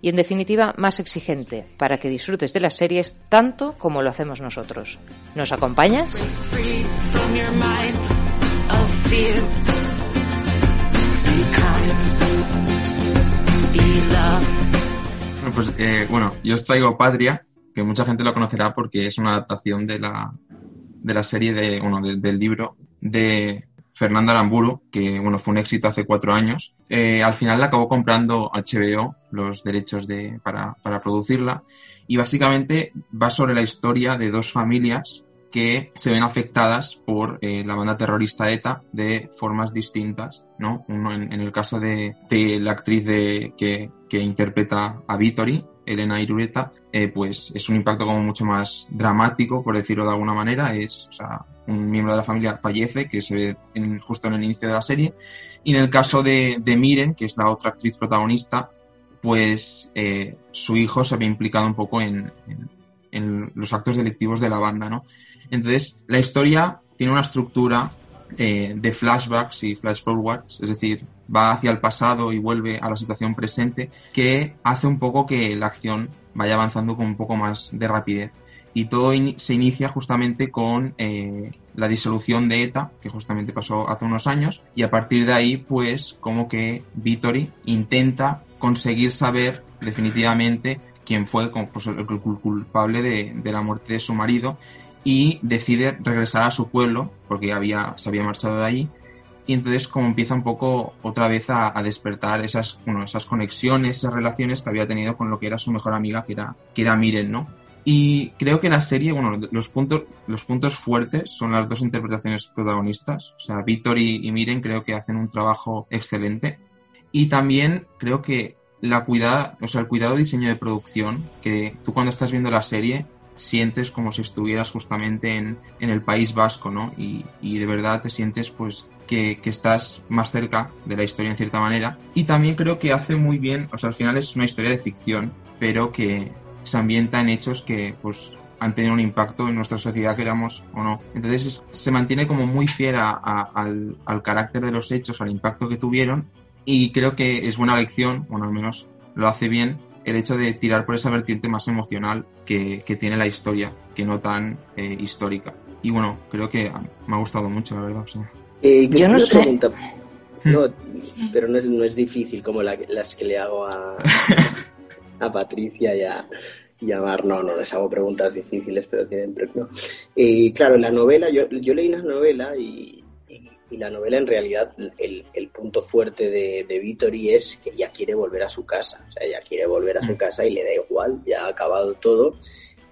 y en definitiva más exigente para que disfrutes de las series tanto como lo hacemos nosotros. ¿Nos acompañas? Bueno, pues, eh, bueno, yo os traigo Patria, que mucha gente lo conocerá porque es una adaptación de la, de la serie de, bueno, del libro de Fernando Aramburu, que bueno, fue un éxito hace cuatro años. Eh, al final la acabó comprando HBO los derechos de, para, para producirla y básicamente va sobre la historia de dos familias que se ven afectadas por eh, la banda terrorista ETA de formas distintas, ¿no? Uno en, el caso de, de, la actriz de, que, que interpreta a Vittori, Elena Irureta, eh, pues es un impacto como mucho más dramático, por decirlo de alguna manera. Es, o sea, un miembro de la familia fallece, que se ve en, justo en el inicio de la serie. Y en el caso de, de Miren, que es la otra actriz protagonista, pues eh, su hijo se ve implicado un poco en, en, los actos delictivos de la banda, ¿no? Entonces, la historia tiene una estructura eh, de flashbacks y flash forwards, es decir, va hacia el pasado y vuelve a la situación presente, que hace un poco que la acción vaya avanzando con un poco más de rapidez. Y todo se inicia justamente con eh, la disolución de ETA, que justamente pasó hace unos años, y a partir de ahí, pues, como que Vittori intenta conseguir saber definitivamente quién fue pues, el culpable de, de la muerte de su marido y decide regresar a su pueblo porque había, se había marchado de allí y entonces como empieza un poco otra vez a, despertar esas, bueno, esas conexiones, esas relaciones que había tenido con lo que era su mejor amiga, que era, que era Miren, ¿no? Y creo que la serie, bueno, los puntos, los puntos fuertes son las dos interpretaciones protagonistas. O sea, Víctor y, y Miren creo que hacen un trabajo excelente. Y también creo que la cuidada, o sea, el cuidado de diseño de producción, que tú cuando estás viendo la serie sientes como si estuvieras justamente en, en el País Vasco, ¿no? Y, y, de verdad te sientes pues que, que, estás más cerca de la historia en cierta manera. Y también creo que hace muy bien, o sea, al final es una historia de ficción, pero que se ambienta en hechos que pues han tenido un impacto en nuestra sociedad, queramos o no. Entonces es, se mantiene como muy fiel a, a, al, al carácter de los hechos, al impacto que tuvieron. Y creo que es buena lección, bueno, al menos lo hace bien, el hecho de tirar por esa vertiente más emocional que, que tiene la historia, que no tan eh, histórica. Y bueno, creo que me ha gustado mucho, la verdad. O sea. eh, Yo no sé. Pregunta? No, pero no es, no es difícil como la, las que le hago a, a Patricia y a, y a Mar. No, no les hago preguntas difíciles, pero tienen premio. Eh, claro, la novela, yo, yo leí una novela y, y la novela en realidad el, el punto fuerte de, de Vittori es que ya quiere volver a su casa, o sea, ella quiere volver a su casa y le da igual, ya ha acabado todo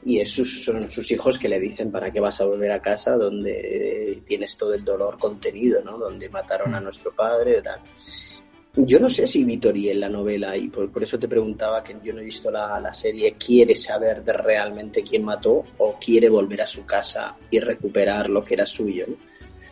y es sus, son sus hijos que le dicen para qué vas a volver a casa donde tienes todo el dolor contenido, ¿no? Donde mataron a nuestro padre, tal. Yo no sé si Vittori en la novela, y por, por, eso te preguntaba que yo no he visto la, la, serie, quiere saber de realmente quién mató o quiere volver a su casa y recuperar lo que era suyo. ¿no?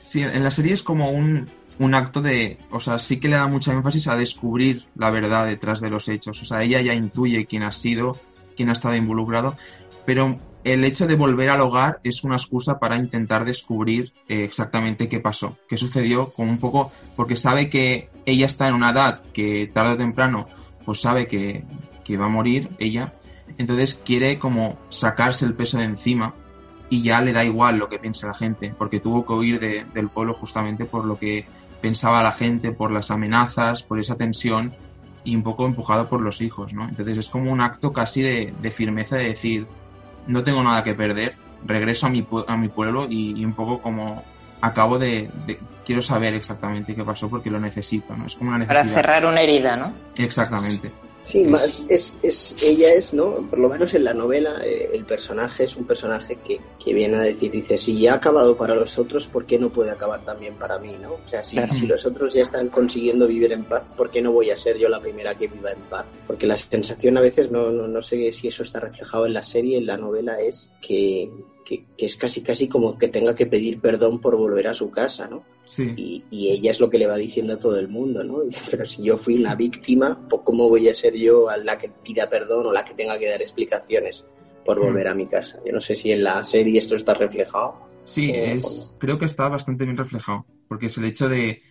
Sí, en la serie es como un, un acto de, o sea, sí que le da mucha énfasis a descubrir la verdad detrás de los hechos. O sea, ella ya intuye quién ha sido, quién ha estado involucrado, pero el hecho de volver al hogar es una excusa para intentar descubrir eh, exactamente qué pasó, qué sucedió, con un poco, porque sabe que ella está en una edad que tarde o temprano, pues sabe que, que va a morir ella, entonces quiere como sacarse el peso de encima y ya le da igual lo que piense la gente, porque tuvo que huir de, del pueblo justamente por lo que pensaba la gente, por las amenazas, por esa tensión y un poco empujado por los hijos, ¿no? Entonces es como un acto casi de, de firmeza de decir, no tengo nada que perder, regreso a mi, a mi pueblo y, y un poco como acabo de, de, quiero saber exactamente qué pasó porque lo necesito, ¿no? Es como una necesidad. Para cerrar una herida, ¿no? Exactamente. Sí, más es, es, ella es, ¿no? Por lo menos en la novela, eh, el personaje es un personaje que, que, viene a decir, dice, si ya ha acabado para los otros, ¿por qué no puede acabar también para mí, no? O sea, si, si los otros ya están consiguiendo vivir en paz, ¿por qué no voy a ser yo la primera que viva en paz? Porque la sensación a veces, no, no, no sé si eso está reflejado en la serie, en la novela, es que, que, que, es casi casi como que tenga que pedir perdón por volver a su casa, ¿no? Sí. Y, y, ella es lo que le va diciendo a todo el mundo, ¿no? Pero si yo fui una víctima, pues ¿cómo voy a ser yo a la que pida perdón o la que tenga que dar explicaciones por volver a mi casa? Yo no sé si en la serie esto está reflejado. Sí, eh, es, no. creo que está bastante bien reflejado, porque es el hecho de,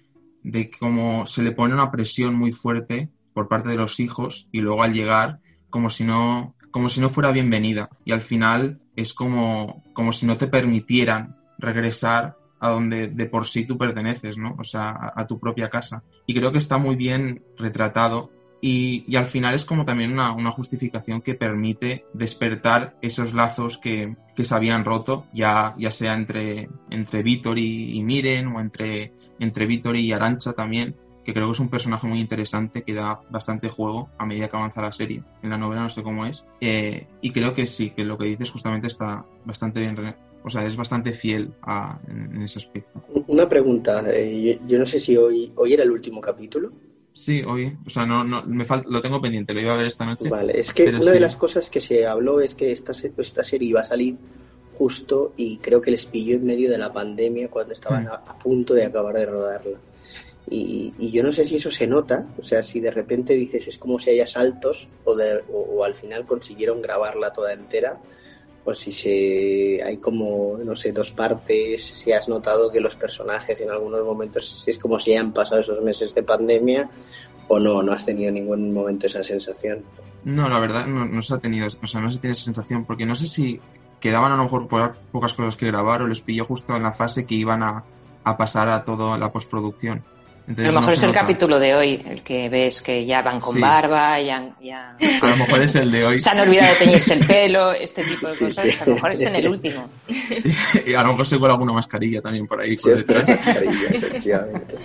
de cómo se le pone una presión muy fuerte por parte de los hijos y luego al llegar como si no como si no fuera bienvenida y al final es como, como si no te permitieran regresar a donde de por sí tú perteneces, ¿no? O sea, a, tu propia casa. Y creo que está muy bien retratado y, y al final es como también una, una, justificación que permite despertar esos lazos que, que se habían roto, ya, ya sea entre, entre Víctor y, Miren o entre, entre Víctor y Arancha también, que creo que es un personaje muy interesante que da bastante juego a medida que avanza la serie. En la novela no sé cómo es. Eh, y creo que sí, que lo que dices justamente está bastante bien, o sea, es bastante fiel a, en, en, ese aspecto. Una pregunta, eh, yo, yo, no sé si hoy, hoy era el último capítulo. Sí, hoy, o sea, no, no, me lo tengo pendiente, lo iba a ver esta noche. Vale, es que una sí. de las cosas que se habló es que esta, esta serie iba a salir justo y creo que les pilló en medio de la pandemia cuando estaban mm. a, a punto de acabar de rodarla. Y, y, yo no sé si eso se nota, o sea, si de repente dices es como si haya saltos o, de, o, al final consiguieron grabarla toda entera, o si se hay como, no sé, dos partes, si has notado que los personajes en algunos momentos es como si hayan pasado esos meses de pandemia o no, no has tenido en ningún momento esa sensación. No, la verdad no, no se ha tenido, o sea, no se tiene esa sensación, porque no sé si quedaban a lo mejor pocas cosas que grabar o les pilló justo en la fase que iban a, a pasar a toda la postproducción. Entonces, a lo mejor no es el nota. capítulo de hoy, el que ves que ya van con sí. barba, ya, ya... A lo mejor es el de hoy. Se han olvidado de teñirse el pelo, este tipo de sí, cosas. Sí. A lo mejor es en el último. Y a lo mejor se cuela alguna mascarilla también por ahí. Por detrás. mascarilla, efectivamente.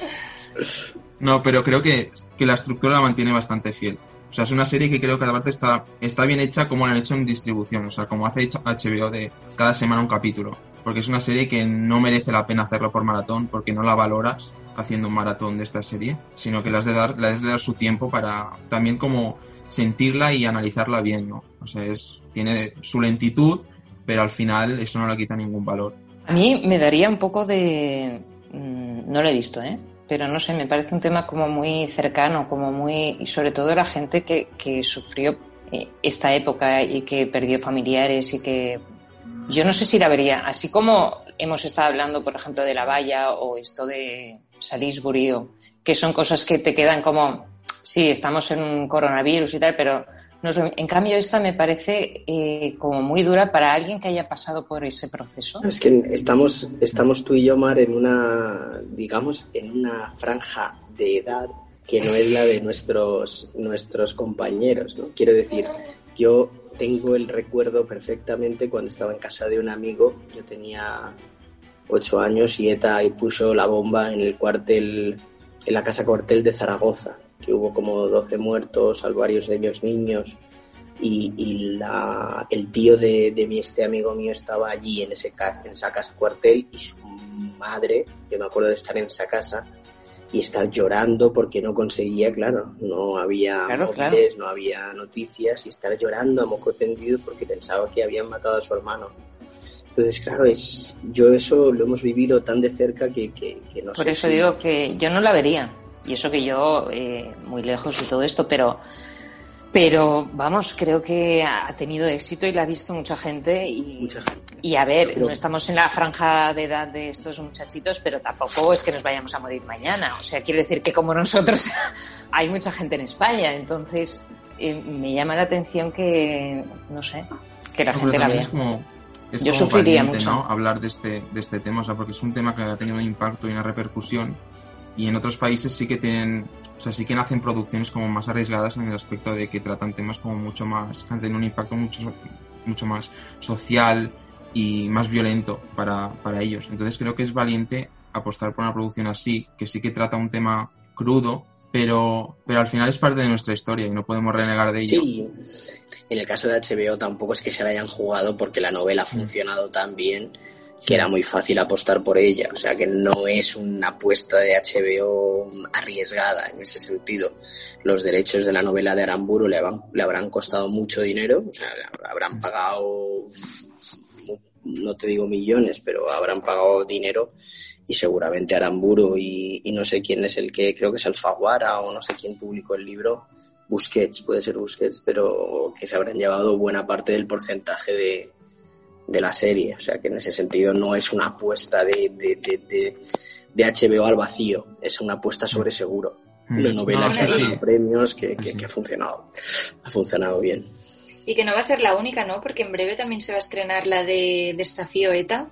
No, pero creo que, que la estructura la mantiene bastante fiel. O sea, es una serie que creo que aparte está, está bien hecha como la han hecho en distribución. O sea, como hace HBO de cada semana un capítulo. Porque es una serie que no merece la pena hacerlo por maratón porque no la valoras haciendo un maratón de esta serie, sino que le has de dar, le has de dar su tiempo para también como sentirla y analizarla bien, ¿no? O sea, es, tiene su lentitud, pero al final eso no le quita ningún valor. A mí me daría un poco de... Mm, no lo he visto, ¿eh? Pero no sé, me parece un tema como muy cercano, como muy... Y sobre todo la gente que, que sufrió eh, esta época y que perdió familiares y que yo no sé si la vería, así como hemos estado hablando, por ejemplo, de la valla o esto de Salisbury, que son cosas que te quedan como, sí, estamos en un coronavirus y tal, pero en cambio esta me parece eh, como muy dura para alguien que haya pasado por ese proceso. Es que estamos, estamos tú y yo, Mar, en una, digamos, en una franja de edad que no es la de nuestros, nuestros compañeros, ¿no? Quiero decir, yo tengo el recuerdo perfectamente cuando estaba en casa de un amigo, yo tenía ocho años y ETA y puso la bomba en el cuartel, en la casa cuartel de Zaragoza, que hubo como 12 muertos, varios de ellos niños, y, y el tío de, de, mi, este amigo mío estaba allí en, ese, en esa casa cuartel y su madre, yo me acuerdo de estar en esa casa, y estar llorando porque no conseguía, claro, no había claro, móviles, claro. no había noticias y estar llorando a moco tendido porque pensaba que habían matado a su hermano. Entonces, claro, es yo eso lo hemos vivido tan de cerca que, que, que no Por sé eso si... digo que yo no la vería. Y eso que yo, eh, muy lejos de todo esto, pero pero vamos, creo que ha tenido éxito y la ha visto mucha gente. Y, mucha gente. y a ver, pero... no estamos en la franja de edad de estos muchachitos, pero tampoco es que nos vayamos a morir mañana. O sea, quiero decir que como nosotros hay mucha gente en España, entonces eh, me llama la atención que, no sé, que la no, gente la vea. Es como, es Yo como sufriría valiente, mucho. ¿no? Hablar de este, de este tema, o sea, porque es un tema que ha tenido un impacto y una repercusión y en otros países sí que tienen, o sea, sí que hacen producciones como más arriesgadas en el aspecto de que tratan temas como mucho más, que tienen un impacto mucho, mucho más social y más violento para, para ellos. Entonces creo que es valiente apostar por una producción así, que sí que trata un tema crudo, pero, pero al final es parte de nuestra historia y no podemos renegar de ello. Sí, en el caso de HBO tampoco es que se la hayan jugado porque la novela ha funcionado tan bien que era muy fácil apostar por ella. O sea que no es una apuesta de HBO arriesgada en ese sentido. Los derechos de la novela de Aramburu le, le habrán costado mucho dinero, o sea, habrán pagado, no te digo millones, pero habrán pagado dinero y seguramente Aramburu y, y no sé quién es el que, creo que es Alfaguara o no sé quién publicó el libro, Busquets, puede ser Busquets, pero que se habrán llevado buena parte del porcentaje de, de la serie. O sea que en ese sentido no es una apuesta de, de, de, de HBO al vacío, es una apuesta sobre seguro. Mm. Una novela que ha sí. premios, que, que, que, ha funcionado, ha funcionado bien. Y que no va a ser la única, ¿no? Porque en breve también se va a estrenar la de Desafío ETA.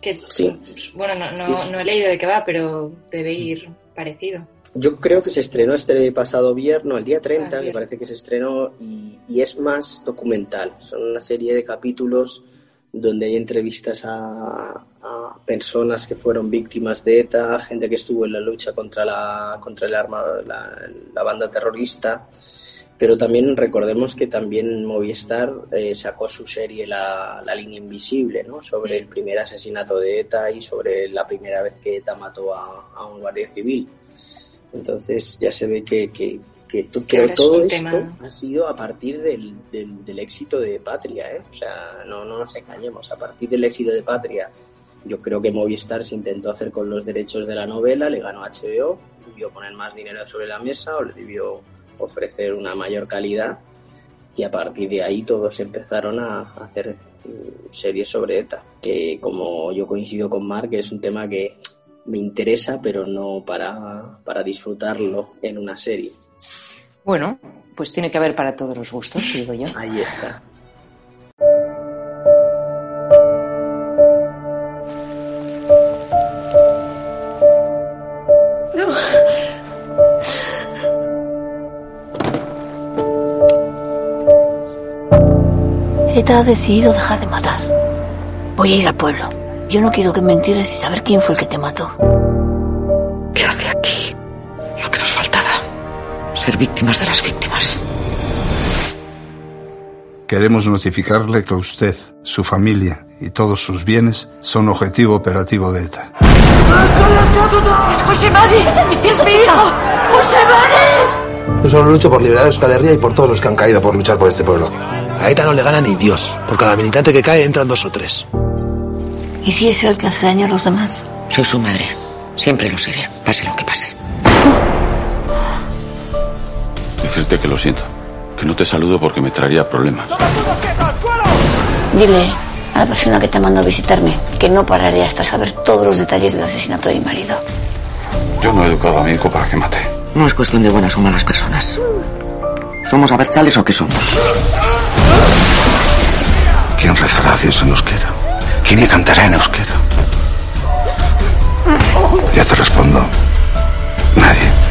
Que, sí. Bueno, no, no, no he leído de qué va, pero debe ir parecido. Yo creo que se estrenó este pasado viernes, no, el día 30, ah, me parece que se estrenó, y, y, es más documental. Son una serie de capítulos donde hay entrevistas a, personas que fueron víctimas de ETA, gente que estuvo en la lucha contra la, contra el arma, la, banda terrorista. Pero también recordemos que también Movistar eh, sacó su serie la, la, línea invisible, ¿no? Sobre el primer asesinato de ETA y sobre la primera vez que ETA mató a, un guardia civil. Entonces ya se ve que, que, que todo esto tema. ha sido a partir del, del, del, éxito de Patria, ¿eh? O sea, no, no nos engañemos, a partir del éxito de Patria, yo creo que Movistar se intentó hacer con los derechos de la novela, le ganó HBO, debió poner más dinero sobre la mesa o le debió ofrecer una mayor calidad y a partir de ahí todos empezaron a hacer series sobre ETA, que como yo coincido con Mark, es un tema que me interesa, pero no para, para disfrutarlo en una serie. Bueno, pues tiene que haber para todos los gustos, digo yo. Ahí está. No. ETA ha decidido dejar de matar. Voy a ir al pueblo. Yo no quiero que me entierres y saber quién fue el que te mató. ¿Qué hace aquí? Lo que nos faltaba. Ser víctimas de las víctimas. Queremos notificarle que usted, su familia y todos sus bienes son objetivo operativo de ETA. ¡Es José Mari! ¡Es mi hijo! ¡José Mari! Yo solo lucho por liberar a Euskal Herria y por todos los que han caído por luchar por este pueblo. A ETA no le gana ni Dios. Por cada militante que cae entran dos o tres. ¿Y si es el que hace daño a los demás? Soy su madre. Siempre lo seré, pase lo que pase. Decirte que lo siento. Que no te saludo porque me traería problemas. Dile a la persona que te mandó a visitarme que no pararé hasta saber todos los detalles del asesinato de mi marido. Yo no he educado a mi hijo para que mate. No es cuestión de buenas o malas personas. ¿Somos abertzales o qué somos? ¿Quién rezará a Dios en euskera? ¿Quién le cantará en euskera? Yo te respondo, nadie.